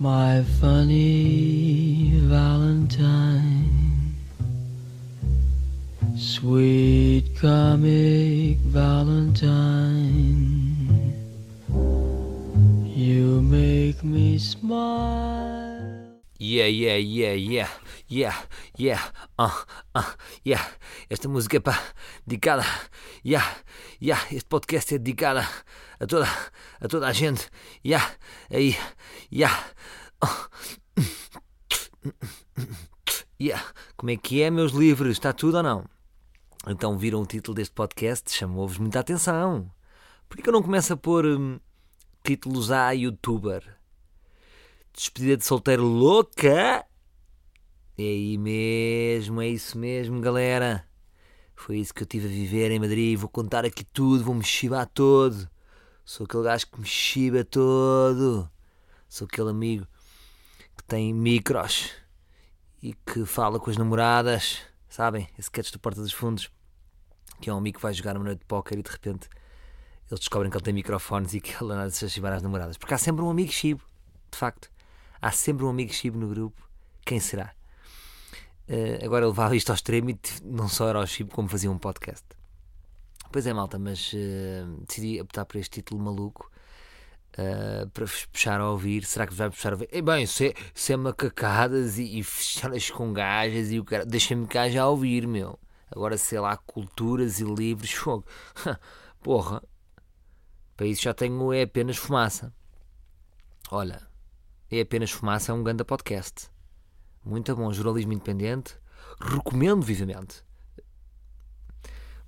my funny Valentine, sweet comic Valentine, you make me smile. Yeah, yeah, yeah, yeah, yeah, yeah, ah, ah, yeah. Esta música pá, dedicada, yeah, yeah. Este podcast é dedicado a toda, a toda a gente, yeah, aí. Oh. Yeah. Como é que é, meus livros? Está tudo ou não? Então viram o título deste podcast? Chamou-vos muita atenção. Por que eu não começo a pôr hum, títulos a youtuber? Despedida de solteiro louca? É aí mesmo, é isso mesmo, galera. Foi isso que eu tive a viver em Madrid. Vou contar aqui tudo, vou-me chibar todo. Sou aquele gajo que me chiba todo. Sou aquele amigo que tem micros e que fala com as namoradas. Sabem? Esse sketch do Porta dos Fundos. Que é um amigo que vai jogar uma noite de póquer e de repente eles descobrem que ele tem microfones e que ele anda a se chibar às namoradas. Porque há sempre um amigo chibo, de facto. Há sempre um amigo chibo no grupo. Quem será? Uh, agora levava isto ao extremo e não só era ao chibo como fazia um podcast. Pois é, malta, mas uh, decidi optar por este título maluco uh, para vos puxar a ouvir. Será que vos vai puxar a ouvir? E bem, se, é, se é macacadas e, e fechadas com gajas e o cara. Deixa-me cá já ouvir, meu. Agora, sei lá, culturas e livros, fogo. Porra, para isso já tenho é apenas fumaça. Olha, é apenas fumaça, é um grande podcast. Muito bom, jornalismo independente. Recomendo vivamente.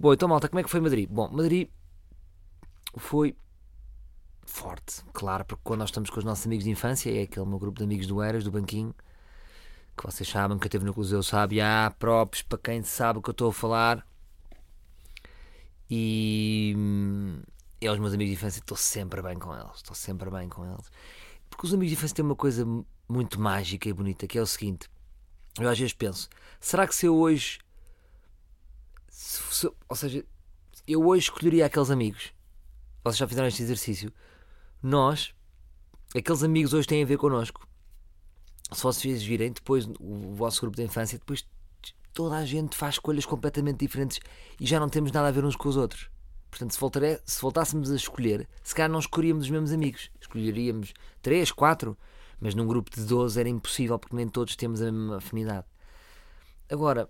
Bom, então, malta, como é que foi Madrid? Bom, Madrid foi forte, claro, porque quando nós estamos com os nossos amigos de infância, é aquele meu grupo de amigos do Eras, do Banquinho, que vocês sabem, que eu teve no Cruzeiro sabe, há próprios para quem sabe o que eu estou a falar. E é os meus amigos de infância, estou sempre bem com eles, estou sempre bem com eles. Porque os amigos de infância têm uma coisa muito mágica e bonita, que é o seguinte: eu às vezes penso, será que se eu hoje se, se, ou seja, eu hoje escolheria aqueles amigos. Vocês já fizeram este exercício. Nós, aqueles amigos hoje têm a ver connosco. Se vocês virem depois o vosso grupo de infância, depois toda a gente faz escolhas completamente diferentes e já não temos nada a ver uns com os outros. Portanto, se, voltaré, se voltássemos a escolher, se calhar não escolheríamos os mesmos amigos. Escolheríamos 3, 4, mas num grupo de 12 era impossível porque nem todos temos a mesma afinidade. Agora,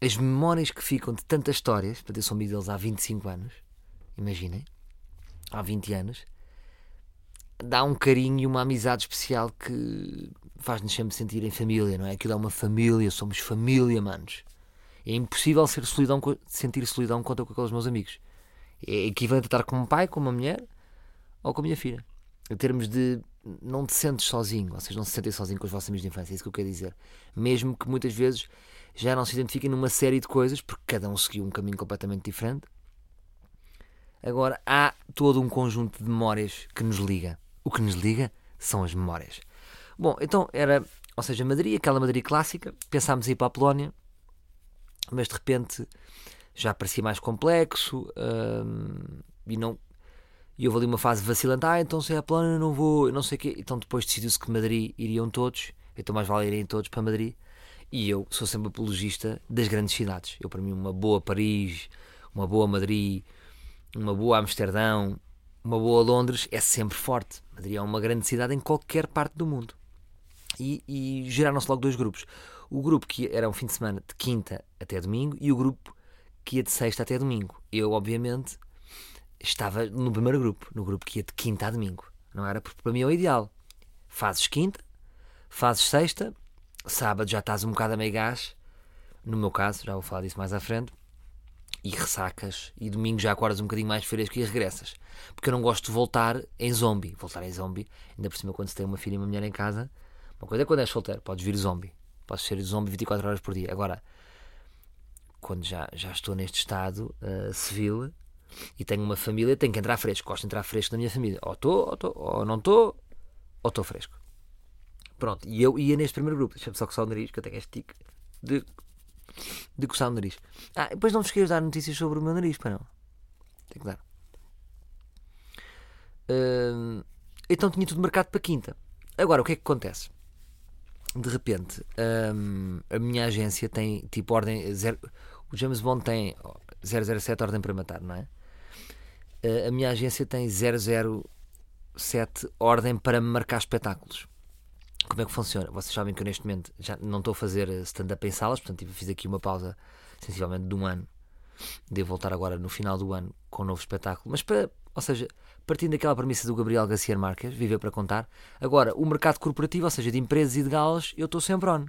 as memórias que ficam de tantas histórias, para eu sou amigo deles há 25 anos, imaginem, há 20 anos, dá um carinho e uma amizade especial que faz-nos sempre sentir em família, não é? Aquilo é uma família, somos família, manos. É impossível ser solidão, sentir solidão contra com aqueles meus amigos. É equivalente a estar com um pai, com uma mulher ou com a minha filha. Em termos de não te sentes sozinho, vocês não se sentem sozinho com os vossos amigos de infância, é isso que eu quero dizer. Mesmo que muitas vezes já não se identifiquem numa série de coisas, porque cada um seguiu um caminho completamente diferente. Agora há todo um conjunto de memórias que nos liga. O que nos liga são as memórias. Bom, então era, ou seja, Madrid, aquela Madrid clássica, pensámos em ir para a Polónia, mas de repente já parecia mais complexo hum, e não. E houve ali uma fase vacilante, ah, então se é a Polónia não vou, não sei o quê. Então depois decidiu-se que Madrid iriam todos, então mais vale irem todos para Madrid. E eu sou sempre apologista das grandes cidades. Eu, para mim, uma boa Paris, uma boa Madrid, uma boa Amsterdão, uma boa Londres é sempre forte. Madrid é uma grande cidade em qualquer parte do mundo. E, e geraram-se logo dois grupos. O grupo que era um fim de semana de quinta até domingo e o grupo que ia de sexta até domingo. Eu, obviamente, estava no primeiro grupo, no grupo que ia de quinta a domingo. Não era porque para mim é o ideal. Fazes quinta, fazes sexta sábado já estás um bocado a meio gás, no meu caso, já vou falar disso mais à frente, e ressacas, e domingo já acordas um bocadinho mais fresco e regressas. Porque eu não gosto de voltar em zombie. Voltar em zombie, ainda por cima quando se tem uma filha e uma mulher em casa, uma coisa é quando és solteiro, podes vir zombie. Podes ser zombie 24 horas por dia. Agora, quando já, já estou neste estado uh, civil e tenho uma família, tenho que entrar fresco. Gosto de entrar fresco na minha família. Ou estou, ou, ou não estou, ou estou fresco. Pronto, e eu ia neste primeiro grupo. Deixa-me só coçar o nariz, que eu tenho este tique de, de coçar o nariz. Ah, depois não vos queiras dar notícias sobre o meu nariz, para não. Tenho que dar. Uh, então tinha tudo marcado para quinta. Agora, o que é que acontece? De repente, hum, a minha agência tem tipo ordem. Zero, o James Bond tem 007 ordem para matar, não é? Uh, a minha agência tem 007 ordem para marcar espetáculos. Como é que funciona? Vocês sabem que eu neste momento já não estou a fazer stand-up em salas, portanto fiz aqui uma pausa sensivelmente de um ano. Devo voltar agora no final do ano com um novo espetáculo. Mas para, ou seja, partindo daquela premissa do Gabriel Garcia Marques, viver para contar. Agora, o mercado corporativo, ou seja, de empresas e de galas, eu estou sempre on.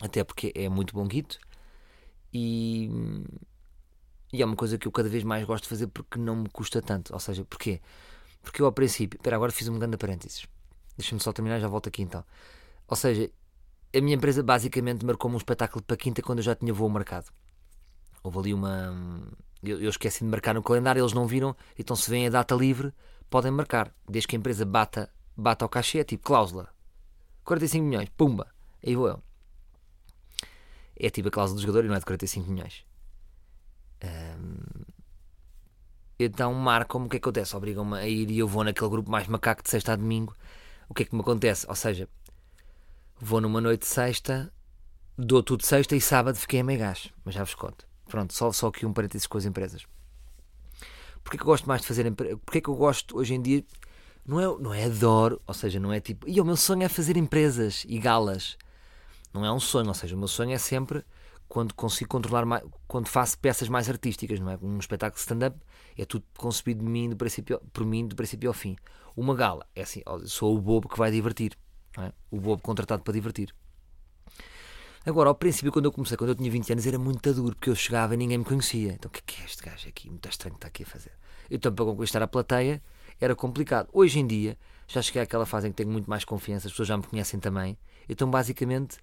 Até porque é muito bom guito e, e é uma coisa que eu cada vez mais gosto de fazer porque não me custa tanto. Ou seja, porquê? Porque eu ao princípio. Espera, agora fiz um grande parênteses. Deixa-me só terminar, já volto aqui então. Ou seja, a minha empresa basicamente marcou-me um espetáculo para quinta quando eu já tinha voo marcado. Houve ali uma. Eu, eu esqueci de marcar no calendário, eles não viram, então se vem a data livre, podem marcar. Desde que a empresa bata, bata ao cachê, é tipo cláusula. 45 milhões, pumba, aí vou eu. É tipo a cláusula do jogador e não é de 45 milhões. então marcam-me o que é que acontece? Obrigam-me a ir e eu vou naquele grupo mais macaco de sexta a domingo o que é que me acontece? Ou seja, vou numa noite de sexta, dou tudo sexta e sábado fiquei a meio gás. Mas já vos conto. Pronto, só, só aqui um parênteses com as empresas. Porquê que eu gosto mais de fazer empresas? Porquê que eu gosto hoje em dia? Não é, não é adoro, ou seja, não é tipo. E o meu sonho é fazer empresas e galas. Não é um sonho, ou seja, o meu sonho é sempre quando consigo controlar mais, quando faço peças mais artísticas, não é? Um espetáculo stand-up é tudo concebido de mim do princípio, por mim do princípio ao fim. Uma gala é assim, sou o bobo que vai divertir, é? o bobo contratado para divertir. Agora, ao princípio, quando eu comecei, quando eu tinha 20 anos, era muito duro, porque eu chegava e ninguém me conhecia. Então, o que é, que é este gajo aqui? Muito estranho que está aqui a fazer. Então, para conquistar a plateia, era complicado. Hoje em dia, já cheguei àquela fase em que tenho muito mais confiança, as pessoas já me conhecem também. Então, basicamente,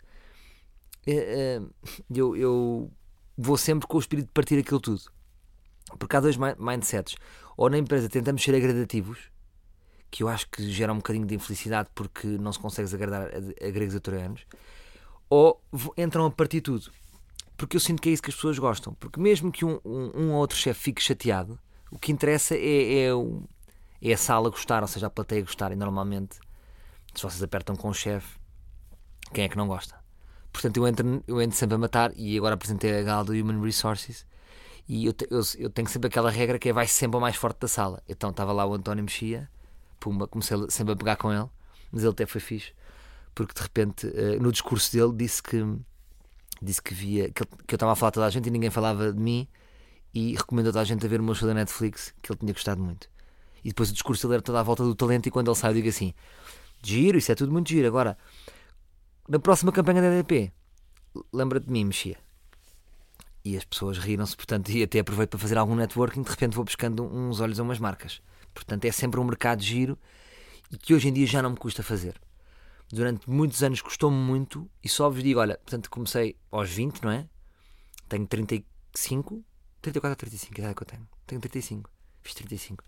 eu, eu vou sempre com o espírito de partir aquilo tudo. Porque há dois mindsets. Ou na empresa tentamos ser agradativos, que eu acho que gera um bocadinho de infelicidade porque não se consegue agradar a, gregos atorianos, ou entram a partir tudo. Porque eu sinto que é isso que as pessoas gostam. Porque mesmo que um, um, um ou outro chefe fique chateado, o que interessa é, é, é a sala gostar, ou seja, a plateia gostar. E normalmente, se vocês apertam com o chefe, quem é que não gosta? Portanto, eu entro, eu entro sempre a matar e agora apresentei a gala do Human Resources e eu, eu, eu, tenho sempre aquela regra que é vai sempre o mais forte da sala. Então estava lá o António Mexia, pumba, comecei sempre a pegar com ele, mas ele até foi fixe, porque de repente uh, no discurso dele disse que disse que via que, que eu estava a falar a toda a gente e ninguém falava de mim e recomendou toda a gente a ver meu show da Netflix que ele tinha gostado muito. E depois o discurso dele era toda à volta do talento e quando ele sai eu digo assim: giro, isso é tudo muito giro. Agora na próxima campanha da EDP, lembra-te de mim, mexia. E as pessoas riram-se, portanto, e até aproveito para fazer algum networking, de repente vou buscando uns olhos a umas marcas. Portanto, é sempre um mercado giro e que hoje em dia já não me custa fazer. Durante muitos anos custou-me muito e só vos digo, olha, portanto, comecei aos 20, não é? Tenho 35, 34 ou 35, que idade é que eu tenho? Tenho 35, fiz 35.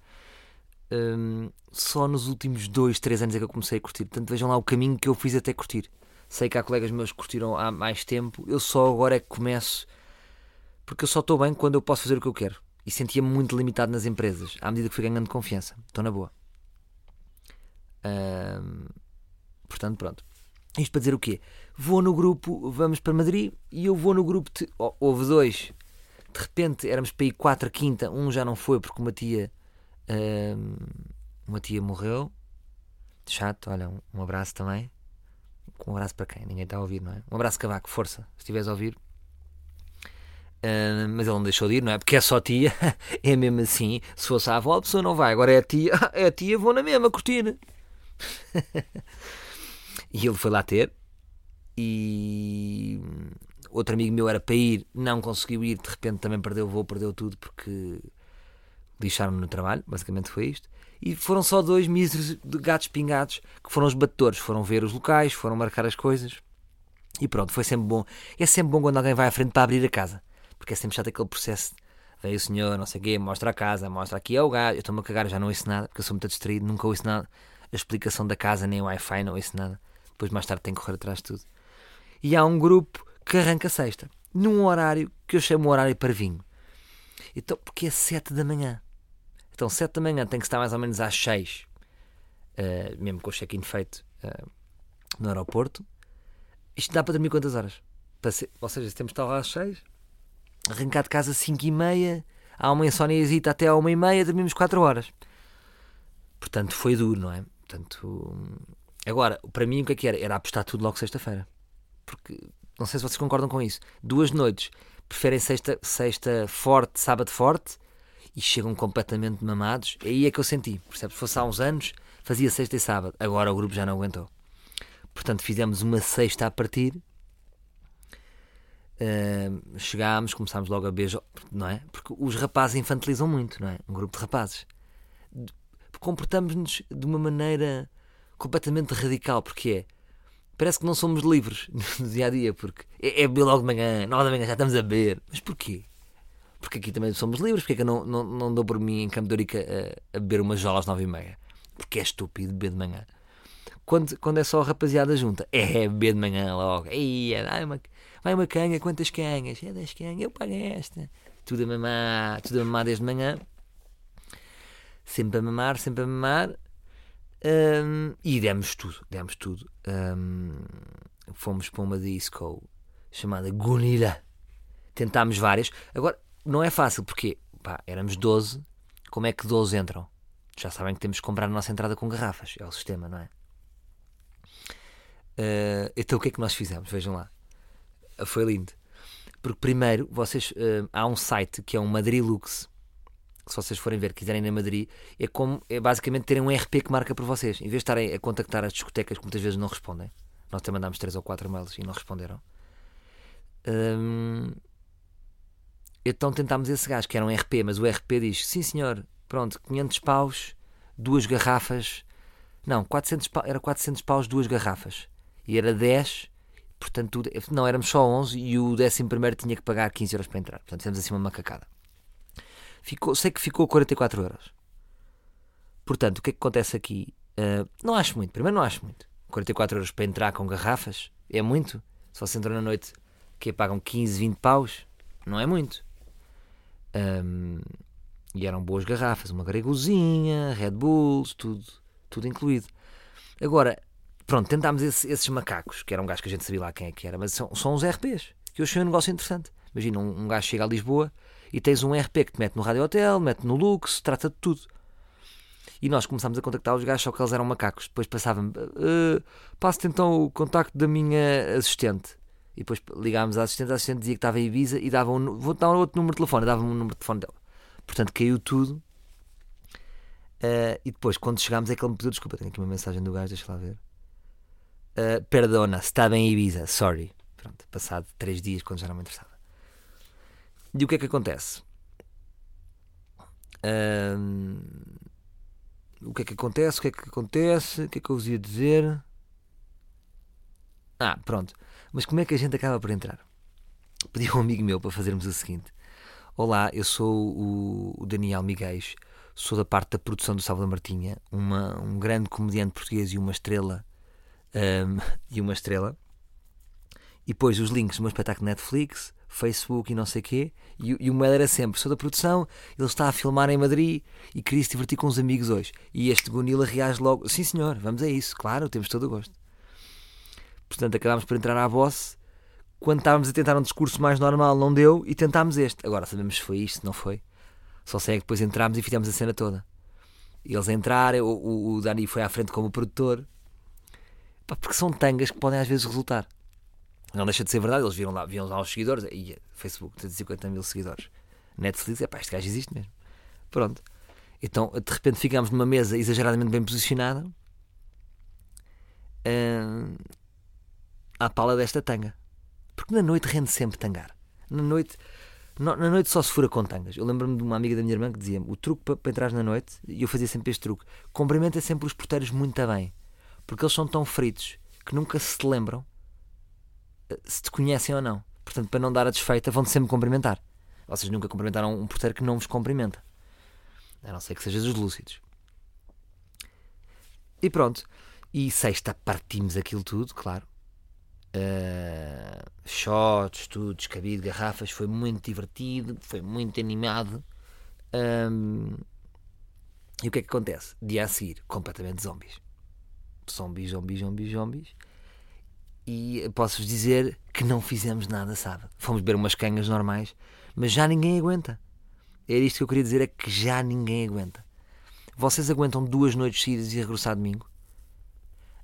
Hum, só nos últimos 2, 3 anos é que eu comecei a curtir. Portanto, vejam lá o caminho que eu fiz até curtir. Sei que há colegas meus que curtiram há mais tempo. Eu só agora é que começo. Porque eu só estou bem quando eu posso fazer o que eu quero. E sentia-me muito limitado nas empresas. À medida que fui ganhando confiança. Estou na boa. portanto, pronto. Isto para dizer o quê? Vou no grupo, vamos para Madrid e eu vou no grupo. De, oh, houve dois. De repente éramos para ir quatro quinta. Um já não foi porque uma tia. uma tia morreu. Chato, olha, um abraço também. Um abraço para quem? Ninguém está a ouvir, não é? Um abraço, Cavaco, força, se estiveres a ouvir. Uh, mas ele não deixou de ir, não é? Porque é só tia, é mesmo assim. Se fosse a avó, a pessoa não vai. Agora é a tia, é a tia, vou na mesma curtir. e ele foi lá ter. E outro amigo meu era para ir, não conseguiu ir, de repente também perdeu o voo, perdeu tudo porque lixaram-me no trabalho. Basicamente foi isto e foram só dois míseros gatos pingados que foram os batedores, foram ver os locais, foram marcar as coisas e pronto, foi sempre bom. É sempre bom quando alguém vai à frente para abrir a casa, porque é sempre chato aquele processo. Vem o senhor, não sei o quê, mostra a casa, mostra aqui é o gajo. Eu estou-me a cagar, já não ouço nada, porque eu sou muito distraído, nunca ouço nada. A explicação da casa, nem o Wi-Fi, não ouço nada. Depois mais tarde tenho que correr atrás de tudo. E há um grupo que arranca sexta, num horário que eu chamo horário para vinho. Então, porque é sete da manhã. Então, 7 da manhã tem que estar mais ou menos às 6 uh, mesmo com o check-in feito uh, no aeroporto. Isto dá para dormir quantas horas? Ser, ou seja, se temos de estar lá às 6, arrancar de casa às 5 e meia, há uma insóniazita até à 1 e meia, dormimos 4 horas. Portanto, foi duro, não é? Portanto, agora, para mim, o que é que era? Era apostar tudo logo sexta-feira. Porque, não sei se vocês concordam com isso. Duas noites, preferem sexta, sexta forte, sábado forte, e chegam completamente mamados. Aí é que eu senti? Se fosse há uns anos, fazia sexta e sábado. Agora o grupo já não aguentou. Portanto, fizemos uma sexta a partir. Uh, chegámos, começámos logo a beijo, não é? Porque os rapazes infantilizam muito, não é? Um grupo de rapazes. Comportamos-nos de uma maneira completamente radical, porque é. Parece que não somos livres no dia a dia, porque é, é logo de manhã, nove da manhã já estamos a beber. Mas porquê? Porque aqui também somos livres, porque é que eu não, não, não dou por mim em Campo de Ourique a, a beber umas jolas às nove e meia? Porque é estúpido beber de manhã quando, quando é só a rapaziada junta. É beber de manhã logo. Ei, vai uma, vai uma canga, quantas canhas? É 10 canhas, eu pago esta. Tudo a mamar, tudo a mamar desde manhã. Sempre a mamar, sempre a mamar. Um, e demos tudo, demos tudo. Um, fomos para uma disco chamada Gunila. Tentámos várias. Agora, não é fácil, porque pá, éramos 12. Como é que 12 entram? Já sabem que temos que comprar a nossa entrada com garrafas. É o sistema, não é? Uh, então o que é que nós fizemos? Vejam lá. Uh, foi lindo. Porque primeiro, vocês uh, há um site que é um Madrilux. Que se vocês forem ver, quiserem na Madrid, é como é basicamente terem um RP que marca por vocês. Em vez de estarem a contactar as discotecas que muitas vezes não respondem. Nós até mandámos 3 ou 4 mails e não responderam. Um, então tentámos esse gajo, que era um RP, mas o RP diz: sim senhor, pronto, 500 paus, duas garrafas. Não, 400 paus, era 400 paus, duas garrafas e era 10, portanto, não, éramos só 11 e o 11 tinha que pagar 15 euros para entrar. Portanto, fizemos assim uma macacada. Ficou, sei que ficou 44 euros. Portanto, o que é que acontece aqui? Uh, não acho muito, primeiro não acho muito. 44 euros para entrar com garrafas é muito. Se você entrou na noite que pagam 15, 20 paus, não é muito. Um, e eram boas garrafas, uma gregozinha, Red Bulls, tudo, tudo incluído. Agora, Pronto, tentámos esse, esses macacos, que era um gajo que a gente sabia lá quem é que era, mas são, são uns RPs, que eu achei um negócio interessante. Imagina, um, um gajo chega a Lisboa e tens um RP que te mete no Rádio Hotel, mete no Lux, trata de tudo. E nós começámos a contactar os gajos, só que eles eram macacos. Depois passava-me, uh, passe-te então o contacto da minha assistente. E depois ligámos à assistente, a assistente dizia que estava em Ibiza e dava um, vou dar outro número de telefone, dava-me um número de telefone dela. Portanto, caiu tudo. Uh, e depois, quando chegámos, é que ele me pediu desculpa. Tenho aqui uma mensagem do gajo, deixa lá ver. Uh, perdona, estava em Ibiza, sorry. Pronto, passado três dias quando já não me interessava. E o que é que acontece? Uh, o que é que acontece? O que é que acontece? O que é que eu vos ia dizer? Ah, pronto. Mas como é que a gente acaba por entrar? Pedi a um amigo meu para fazermos o seguinte: Olá, eu sou o, Daniel Miguel, sou da parte da produção do Salvador Martinha, uma, um grande comediante português e uma estrela um, e uma estrela. E depois os links do meu espetáculo Netflix, Facebook e não sei quê. E, e o mail era sempre: sou da produção, ele está a filmar em Madrid e queria se divertir com os amigos hoje. E este Gunila reage logo: sim senhor, vamos a isso, claro, temos todo o gosto. Portanto, acabámos por entrar à boss. Quando estávamos a tentar um discurso mais normal, não deu e tentámos este. Agora sabemos se foi isto, não foi. Só sei que depois entramos e fizemos a cena toda. Eles entraram, o, o Dani foi à frente como produtor porque são tangas que podem às vezes resultar. Não deixa de ser verdade, eles viram lá, viam lá os seguidores, e Facebook tem 50 mil seguidores. Netflix, é pá, este gajo existe mesmo. Pronto. Então, de repente, ficámos numa mesa exageradamente bem posicionada uh, à pala desta tanga. Porque na noite rende sempre tangar. Na noite, na noite só se fura com tangas. Eu lembro-me de uma amiga da minha irmã que dizia-me: o truque para, para entrar na noite, e eu fazia sempre este truque, cumprimenta sempre os porteiros muito bem porque eles são tão fritos que nunca se lembram eh, se te conhecem ou não. Portanto, para não dar a desfeita, vão-te sempre cumprimentar. Vocês nunca cumprimentaram um porteiro que não vos cumprimenta. A não ser que sejam os lúcidos. E pronto. E sexta partimos aquilo tudo, claro. Uh, shots, tudo, descabido, garrafas. Foi muito divertido, foi muito animado. Um, e o que é que acontece? Dia a seguir, completamente zombies Zombies, zombies, zombies, zombies. E posso-vos dizer que não fizemos nada sábado. Fomos beber umas canhas normais, mas já ninguém aguenta. Era isto que eu queria dizer: é que já ninguém aguenta. Vocês aguentam duas noites seguidas e regressar domingo?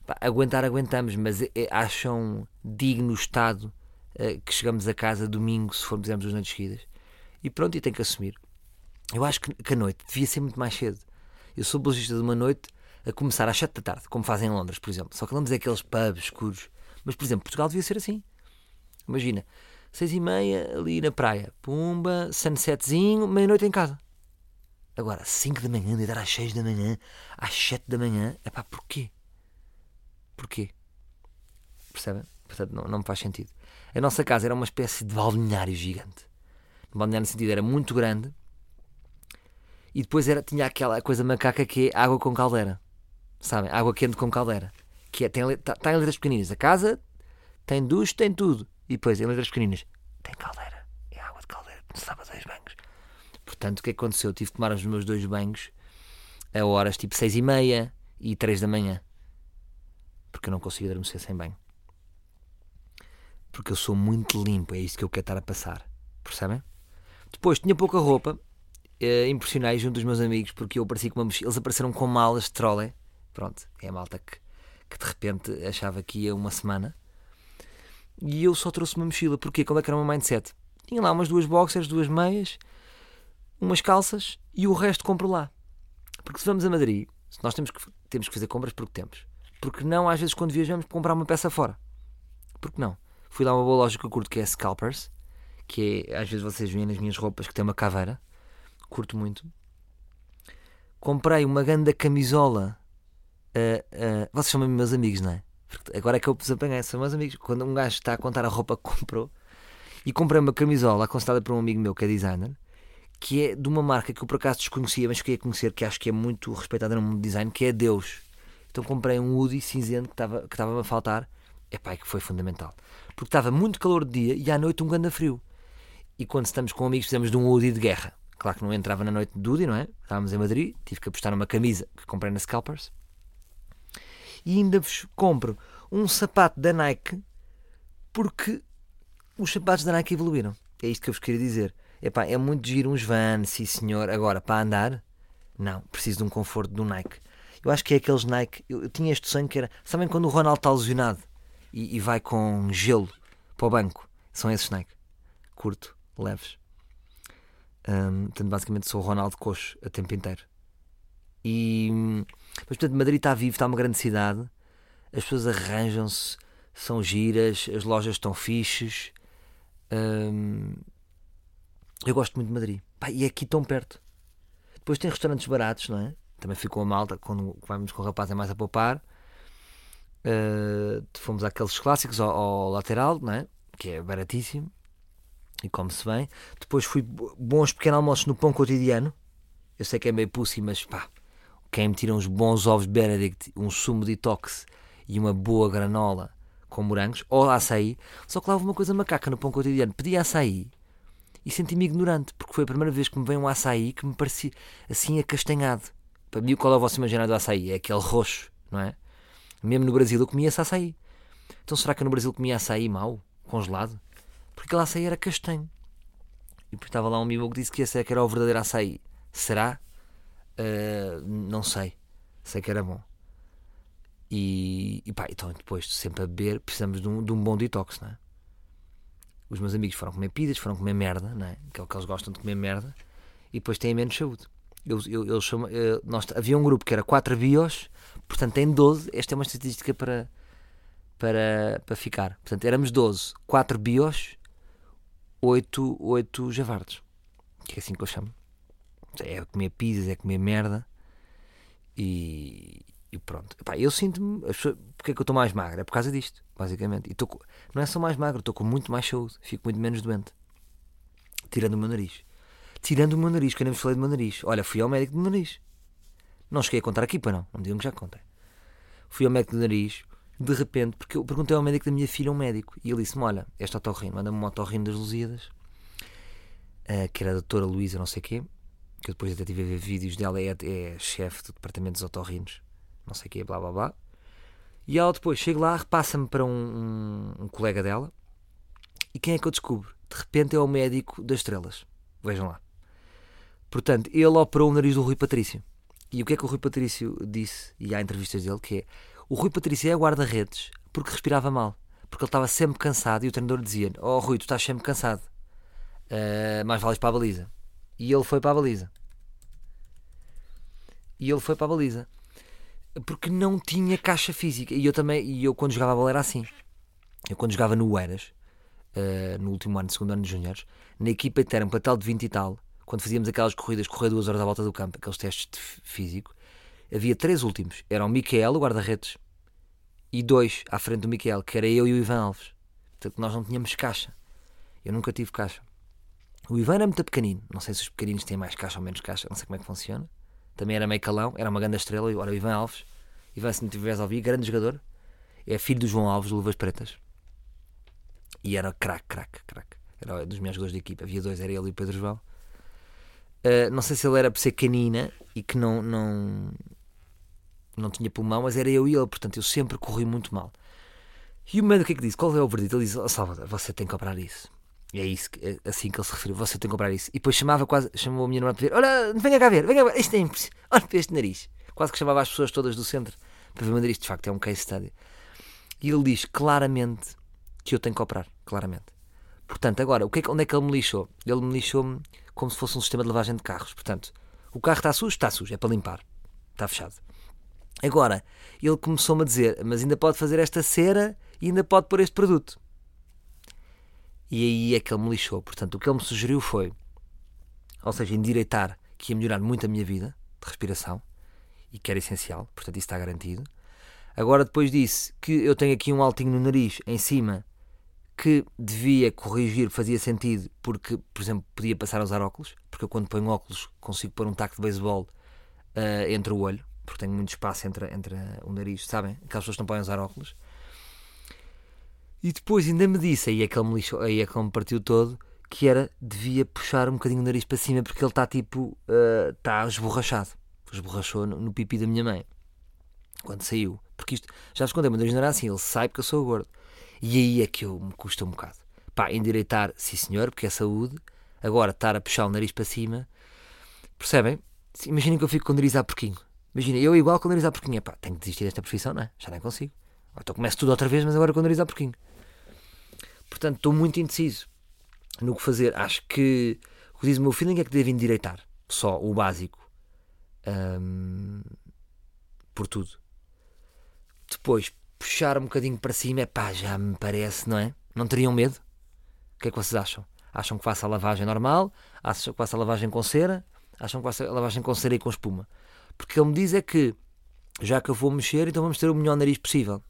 Pá, aguentar, aguentamos, mas é- acham digno o estado eh, que chegamos a casa domingo se formos duas noites seguidas? E pronto, e tem que assumir. Eu acho que, que a noite devia ser muito mais cedo. Eu sou bolsista de uma noite a começar às 7 da tarde, como fazem em Londres, por exemplo. Só que Londres é aqueles pubs escuros. Mas, por exemplo, Portugal devia ser assim. Imagina, seis e meia ali na praia, pumba, sunsetzinho, meia-noite em casa. Agora, 5 da manhã, deitar às 6 da manhã, às 7 da manhã, é pá, porquê? Percebem? Portanto, não, não me faz sentido. A nossa casa era uma espécie de balneário gigante. Balneário no sentido era muito grande e depois era, tinha aquela coisa macaca que é água com caldeira. Sabem? Água quente com caldeira. Que é, tem, está tá em letras pequeninas. A casa tem duche, tem tudo. E depois, em letras pequeninas, tem caldeira. É água de caldeira. Precisava dois banhos. Portanto, o que aconteceu? Eu tive que tomar os meus dois banhos a horas tipo seis e meia e três da manhã. Porque eu não consigo adormecer sem banho. Porque eu sou muito limpo. É isso que eu quero estar a passar. Percebem? Depois, tinha pouca roupa. eh, impressionei junto dos meus amigos porque eu apareci com uma mochila. Eles apareceram com malas de trolley. Pronto, é a malta que, que de repente achava que ia uma semana. E eu só trouxe uma mochila. Porquê? Qual é que era o meu mindset? Tinha lá umas duas boxers, duas meias, umas calças e o resto compro lá. Porque se vamos a Madrid, nós temos que, temos que fazer compras porque temos. Porque não, às vezes, quando viajamos, comprar uma peça fora. Porque não? Fui lá a uma boa loja que eu curto que é Scalpers, que é, às vezes vocês veem nas minhas roupas que tem uma caveira. Curto muito. Comprei uma grande camisola. ah, ah, vocês mesmo meus amigos, não é? Porque agora é que eu vos apanhei, são meus amigos. Quando um gajo está a contar a roupa que comprou, e comprei uma camisola aconselhada por um amigo meu que é designer, que é de uma marca que eu por acaso desconhecia, mas queria conhecer, que acho que é muito respeitada no mundo do design, que é Deus. Então comprei um hoodie cinzento que estava que estava a faltar. É que foi fundamental. Porque estava muito calor de dia e à noite um ganda frio. E quando estamos com amigos fizemos de um hoodie de guerra. Claro que não entrava na noite de hoodie, não é? Estávamos em Madrid, tive que apostar numa camisa que comprei na Scalpers. E ainda vos compro um sapato da Nike porque os sapatos da Nike evoluíram. É isto que eu vos queria dizer. Epá, é muito giro uns Vans, sim senhor. Agora, para andar, não. Preciso de um conforto do Nike. Eu acho que é aqueles Nike. Eu, eu tinha este sonho que era. Sabem quando o Ronaldo está lesionado e, e vai com gelo para o banco? São esses Nike. Curto, leves. Hum, portanto, basicamente sou o Ronaldo Coxo a tempo inteiro. E. Mas, portanto, Madrid está vivo, está uma grande cidade. As pessoas arranjam-se, são giras, as lojas estão fixes. Hum, eu gosto muito de Madrid. Pá, e é aqui tão perto. Depois tem restaurantes baratos, não é? Também ficou a malta quando vamos com o rapaz é mais a poupar. Uh, fomos àqueles clássicos ao, ao lateral, não é? Que é baratíssimo e come-se bem. Depois fui bo- bons pequenos almoços no pão cotidiano. Eu sei que é meio pussy, mas pá, quem me tira uns bons ovos Benedict, um sumo detox e uma boa granola com morangos, ou açaí. Só que lá houve uma coisa macaca no pão cotidiano. Pedi açaí e senti-me ignorante, porque foi a primeira vez que me veio um açaí que me parecia assim acastanhado. Para mim, qual é o vosso imaginário do açaí? É aquele roxo, não é? Mesmo no Brasil eu comia esse açaí. Então será que no Brasil comia açaí mau, congelado? Porque aquele açaí era castanho. E depois estava lá um amigo que disse que esse é que era o verdadeiro açaí. Será? Uh, não sei. Sei que era bom. E, e pá, então depois sempre a beber, precisamos de um, de um bom detox, não é? Os meus amigos foram comer pizzas, foram comer merda, não é? Que é o que eles gostam de comer merda, e depois têm menos saúde. Eles, eles chamam, eh, nós, havia um grupo que era 4 bios, portanto tem 12. Esta é uma estatística para, para, para ficar. Portanto, éramos 12, 4 bios, 8, 8 javardos. Que é assim que eu chamo. É comer pizzas, é comer merda. E, e pronto. Epá, eu sinto-me. Porque é que eu estou mais magro? É por causa disto, basicamente. E com- não é só mais magro, estou com muito mais saúde. Fico muito menos doente. Tirando o meu nariz. Tirando o meu nariz, que eu nem vos falei do meu nariz. Olha, fui ao médico do nariz. Não cheguei a contar aqui para não. Não digam que já contei. Fui ao médico do nariz, de repente, porque eu perguntei ao médico da minha filha, um médico, e ele disse-me: Olha, este otorrino, manda-me um otorrino das Lusíadas, eh, que era a doutora Luísa, não sei o quê, que eu depois até tive a ver vídeos dela, é, é chefe do departamento dos otorrinos, não sei o quê, blá blá blá. E ela depois chega lá, repassa-me para um, um, um colega dela. E quem é que eu descubro? De repente é o médico das estrelas. Vejam lá. Portanto, ele operou o nariz do Rui Patrício. E o que é que o Rui Patrício disse? E há entrevistas dele que é: o Rui Patrício é guarda-redes porque respirava mal. Porque ele estava sempre cansado e o treinador dizia: Oh Rui, tu estás sempre cansado. Uh, mais vales para a baliza. E ele foi para a baliza. E ele foi para a baliza. Porque não tinha caixa física. E eu também, e eu quando jogava a bola era assim. Eu quando jogava no Eiras, uh, no último ano, segundo ano de juniores, na equipa era um platel de 20 e tal, quando fazíamos aquelas corridas, correr duas horas à volta do campo, aqueles testes de físico, havia três últimos. Eram o Miquel, o guarda-redes, e dois à frente do Miquel, que era eu e o Ivan Alves. Portanto, nós não tínhamos caixa. Eu nunca tive caixa. O Ivan era muito pequenino. Não sei se os pequeninos têm mais caixa ou menos caixa, não sei como é que funciona. Também era meio calão, era uma grande estrela. Agora o Ivan Alves, Ivan, se não tiveres a ouvir, grande jogador. É filho do João Alves, de Luvas Pretas. E era craque, craque, craque. Era dos meus jogadores de equipa. Havia dois, era ele e o Pedro João. Uh, não sei se ele era por ser canina e que não, não, não tinha pulmão, mas era eu e ele, portanto eu sempre corri muito mal. E o médico o que é que disse? Qual é o verdito? Ele disse: oh, Salvador, você tem que operar isso. E é isso, é assim que ele se referiu: você tem que operar isso. E depois chamava quase, chamou a minha namorada para ver: Olha, venha cá ver, venha cá ver, isto é impossível. Olha para este nariz. Quase que chamava as pessoas todas do centro para ver o nariz. De facto, é um case study. E ele diz claramente que eu tenho que operar. Claramente. Portanto, agora, o que é, onde é que ele me lixou? Ele me lixou-me como se fosse um sistema de lavagem de carros. Portanto, o carro está sujo? Está sujo, é para limpar. Está fechado. Agora, ele começou-me a dizer, mas ainda pode fazer esta cera e ainda pode pôr este produto. E aí é que ele me lixou. Portanto, o que ele me sugeriu foi, ou seja, endireitar, que ia melhorar muito a minha vida de respiração e que era essencial, portanto, isso está garantido. Agora, depois disse que eu tenho aqui um altinho no nariz em cima que devia corrigir, fazia sentido, porque, por exemplo, podia passar a usar óculos, porque eu quando ponho óculos consigo pôr um taco de beisebol uh, entre o olho, porque tenho muito espaço entre, entre o nariz, sabem? Aquelas pessoas não podem usar óculos. E depois ainda me disse, aí é que ele me, aí é que ele me partiu todo, que era, devia puxar um bocadinho o nariz para cima, porque ele está tipo, uh, está esborrachado. Esborrachou no, no pipi da minha mãe, quando saiu. Porque isto, já vos contei, o meu nariz não era assim, ele sai porque eu sou gordo. E aí é que eu me custa um bocado. Pá, endireitar, sim senhor, porque é saúde. Agora, estar a puxar o nariz para cima. Percebem? Imaginem que eu fico com o nariz a porquinho. Imagina, eu igual com o nariz a porquinho. Pá, tenho que desistir desta profissão, não é? Já nem consigo. Então começo tudo outra vez, mas agora com o nariz a porquinho. Portanto, estou muito indeciso no que fazer. Acho que o que diz o meu feeling é que devo endireitar. Só o básico. Um, por tudo. Depois, puxar um bocadinho para cima, é pá, já me parece, não é? Não teriam medo? O que é que vocês acham? Acham que faça a lavagem normal? Acham que faça a lavagem com cera? Acham que faça a lavagem com cera e com espuma? Porque ele me diz é que, já que eu vou mexer, então vamos ter o melhor nariz possível.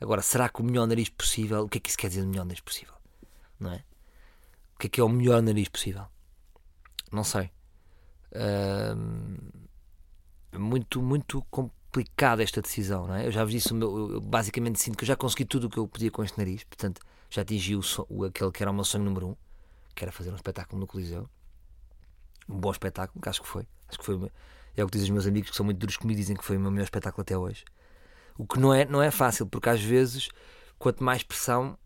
Agora, será que o melhor nariz possível, o que é que isso quer dizer o melhor nariz possível? Não é? O que é que é o melhor nariz possível? Não sei. Muito, muito complicada esta decisão, não é? Eu já vos disse, eu basicamente sinto que eu já consegui tudo o que eu podia com este nariz, portanto, já atingi o, o, aquele que era o meu sonho número um, que era fazer um espetáculo no Coliseu. Um bom espetáculo, que acho que foi. Acho que foi. É o que dizem os meus amigos que são muito duros comigo, dizem que foi o meu melhor espetáculo até hoje. O que não é, não é fácil, porque às vezes, quanto mais pressão,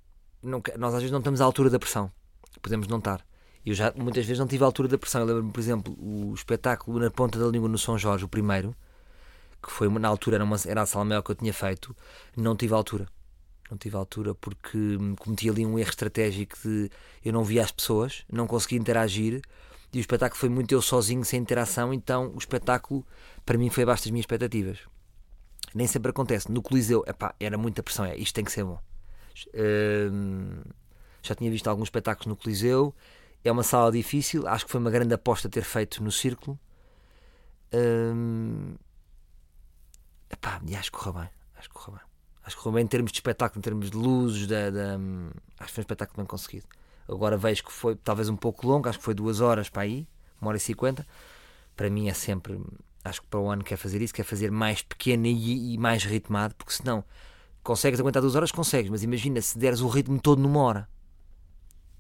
não, nós às vezes não estamos à altura da pressão. Podemos não estar. Eu já muitas vezes não tive a altura da pressão. Eu lembro-me, por exemplo, o espetáculo na ponta da língua no São Jorge, o primeiro, que foi na altura era, uma, era a sala maior que eu tinha feito, não tive altura. Não tive altura porque cometi ali um erro estratégico de eu não via as pessoas, não conseguia interagir e o espetáculo foi muito eu sozinho, sem interação, então o espetáculo para mim foi abaixo das minhas expectativas. Nem sempre acontece. No Coliseu, epá, era muita pressão, é, isto tem que ser bom. Hum, já tinha visto alguns espetáculos no Coliseu, é uma sala difícil, acho que foi uma grande aposta ter feito no Círculo. Hum, Epá, e acho que correu bem. Acho que correu bem. Acho que correu bem em termos de espetáculo, em termos de luzes. Da, acho que foi um espetáculo bem conseguido. Agora vejo que foi talvez um pouco longo, acho que foi duas horas para aí, uma hora e cinquenta. Para mim é sempre. Acho que para o ano quer fazer isso, quer fazer mais pequeno e, e mais ritmado, porque senão consegues aguentar duas horas, consegues, mas imagina se deres o ritmo todo numa hora.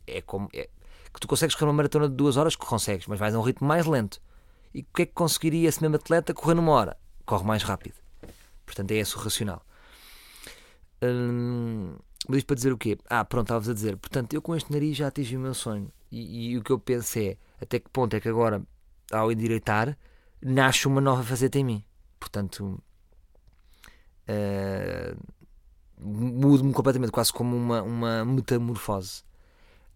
É como. É, que tu consegues correr uma maratona de duas horas, que consegues, mas vais a um ritmo mais lento. E o que é que conseguiria esse mesmo atleta correr numa hora? Corre mais rápido. Portanto, é esse o racional. Hum, mas isto para dizer o quê? Ah, pronto, estavas a dizer. Portanto, eu com este nariz já atingi o meu sonho. E, e o que eu penso é até que ponto é que agora, ao endireitar, nasce uma nova faceta em mim. Portanto, uh, mudo-me completamente, quase como uma, uma metamorfose.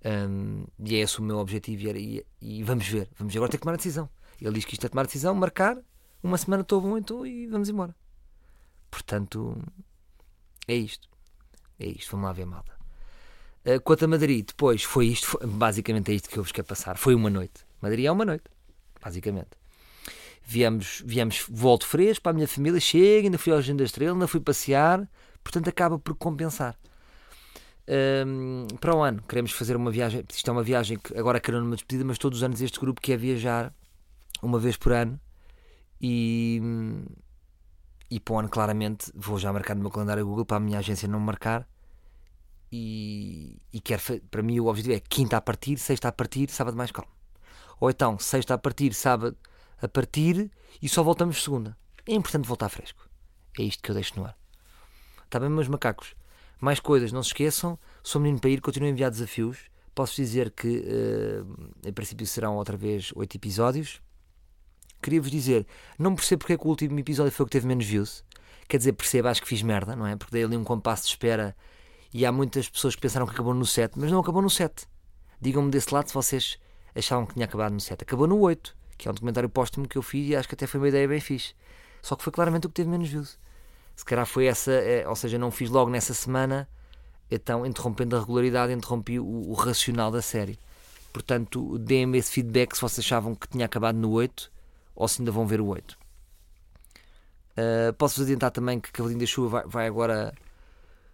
Um, e é esse o meu objetivo. E, e, e, vamos ver, vamos ver. Agora ter que tomar a decisão. Ele diz que isto é tomar a decisão, marcar, uma semana estou bom então, e vamos embora. Portanto, é isto. É isto. Vamos lá ver, malta. Uh, quanto a Madrid, depois foi isto, foi, basicamente é isto que eu vos quero passar. Foi uma noite. Madrid é uma noite, basicamente. Viemos, viemos volto fresco para a minha família, chego, ainda fui ao Agenda Estrela, ainda fui passear, portanto acaba por compensar. Um, para o ano, queremos fazer uma viagem. Isto é uma viagem que agora quero numa despedida, mas todos os anos este grupo quer viajar uma vez por ano e, e para o ano, claramente, vou já marcar no meu calendário Google para a minha agência não marcar. E, e quero, para mim, o objetivo é quinta a partir, sexta a partir, sábado mais calmo. Ou então, sexta a partir, sábado a partir e só voltamos segunda. É importante voltar fresco. É isto que eu deixo no ar. Está bem, meus macacos? Mais coisas, não se esqueçam. Sou menino para ir, continuo a enviar desafios. Posso dizer que, uh, em princípio, serão outra vez oito episódios. Queria-vos dizer, não percebo porque é que o último episódio foi o que teve menos views. Quer dizer, percebo, acho que fiz merda, não é? Porque dei ali um compasso de espera e há muitas pessoas que pensaram que acabou no 7, mas não acabou no 7. Digam-me desse lado se vocês achavam que tinha acabado no 7. Acabou no 8 que é um documentário póstumo que eu fiz e acho que até foi uma ideia bem fixe. Só que foi claramente o que teve menos views. Se calhar foi essa, é, ou seja, não fiz logo nessa semana, então interrompendo a regularidade, interrompi o, o racional da série. Portanto, deem-me esse feedback se vocês achavam que tinha acabado no 8 ou se ainda vão ver o 8. Uh, ah, Posso-vos adiantar também que Cavalinho da Chuva vai, vai agora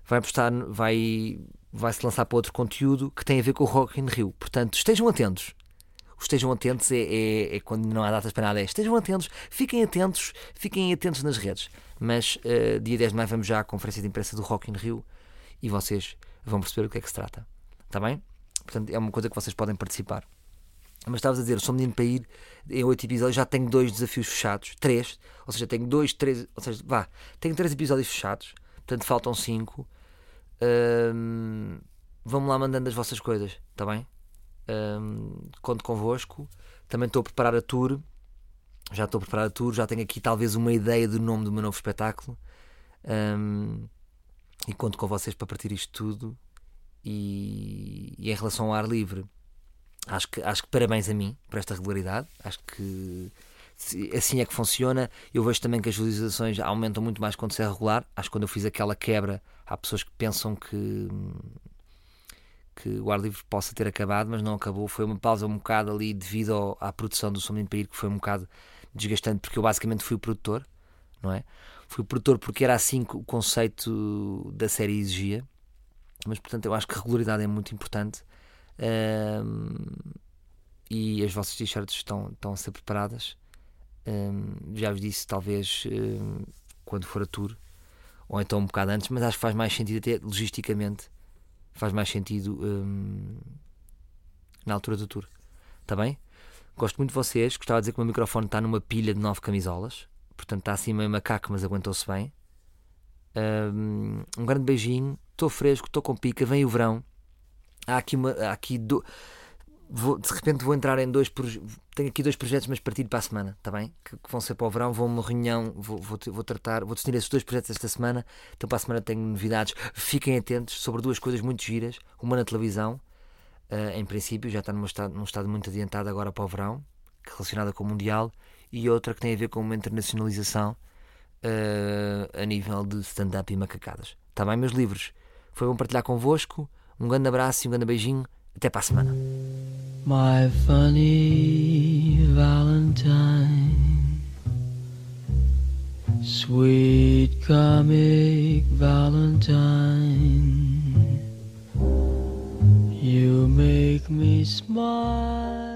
vai apostar, vai, vai se lançar para outro conteúdo que tem a ver com o Rock in Rio. Portanto, estejam atentos estejam atentos é, é, é, quando não há datas para nada. É, estejam atentos, fiquem atentos, fiquem atentos nas redes. Mas uh, dia 10 de maio vamos já à conferência de imprensa do Rock in Rio e vocês vão perceber o que é que se trata. Está bem? Portanto, é uma coisa que vocês podem participar. Mas estavas a dizer, sou menino para ir em oito episódios, já tenho dois desafios fechados, três, ou seja, tenho dois, três, ou seja, vá, tenho três episódios fechados, portanto faltam cinco. Um, vamos lá mandando as vossas coisas, está bem? Um, conto convosco. Também estou a preparar a tour. Já estou a preparar a tour. Já tenho aqui talvez uma ideia do nome do meu novo espetáculo. Um, e conto com vocês para partir isto tudo. E, e, em relação ao ar livre, acho que, acho que parabéns a mim por esta regularidade. Acho que assim é que funciona. Eu vejo também que as visualizações aumentam muito mais quando se é regular. Acho que quando eu fiz aquela quebra, há pessoas que pensam que que o ar livre possa ter acabado, mas não acabou. Foi uma pausa um bocado ali devido ao, à produção do Som de Pair, que foi um bocado desgastante, porque eu basicamente fui o produtor, não é? Fui o produtor porque era assim que o conceito da série exigia, mas portanto eu acho que regularidade é muito importante. Um, e as vossas t-shirts estão, estão a ser preparadas. Um, já vos disse, talvez um, quando for a tour, ou então um bocado antes, mas acho que faz mais sentido até logisticamente faz mais sentido na altura do tour. Está bem? Gosto muito de vocês. Gostava de dizer que o meu microfone está numa pilha de nove camisolas. Portanto, está assim meio macaco, mas aguentou-se bem. Um grande beijinho. Estou fresco, estou com pica. Vem o verão. Há aqui, uma, há aqui do vou, de repente vou entrar em dois tenho aqui dois projetos mas partido para a semana está bem? Que, que, vão ser para o verão vou uma reunião vou, vou, vou tratar vou decidir esses dois projetos esta semana. Então para a semana tenho novidades. Fiquem atentos sobre duas coisas muito giras uma na televisão uh, em princípio já está num estado, num estado muito adiantado agora para o verão relacionada com o mundial e outra que tem a ver com uma internacionalização uh, a nível de stand-up e macacadas. Está bem meus livros? Foi bom partilhar convosco um grande abraço e um grande beijinho. Até para a semana. My funny Valentine, sweet comic Valentine, you make me smile.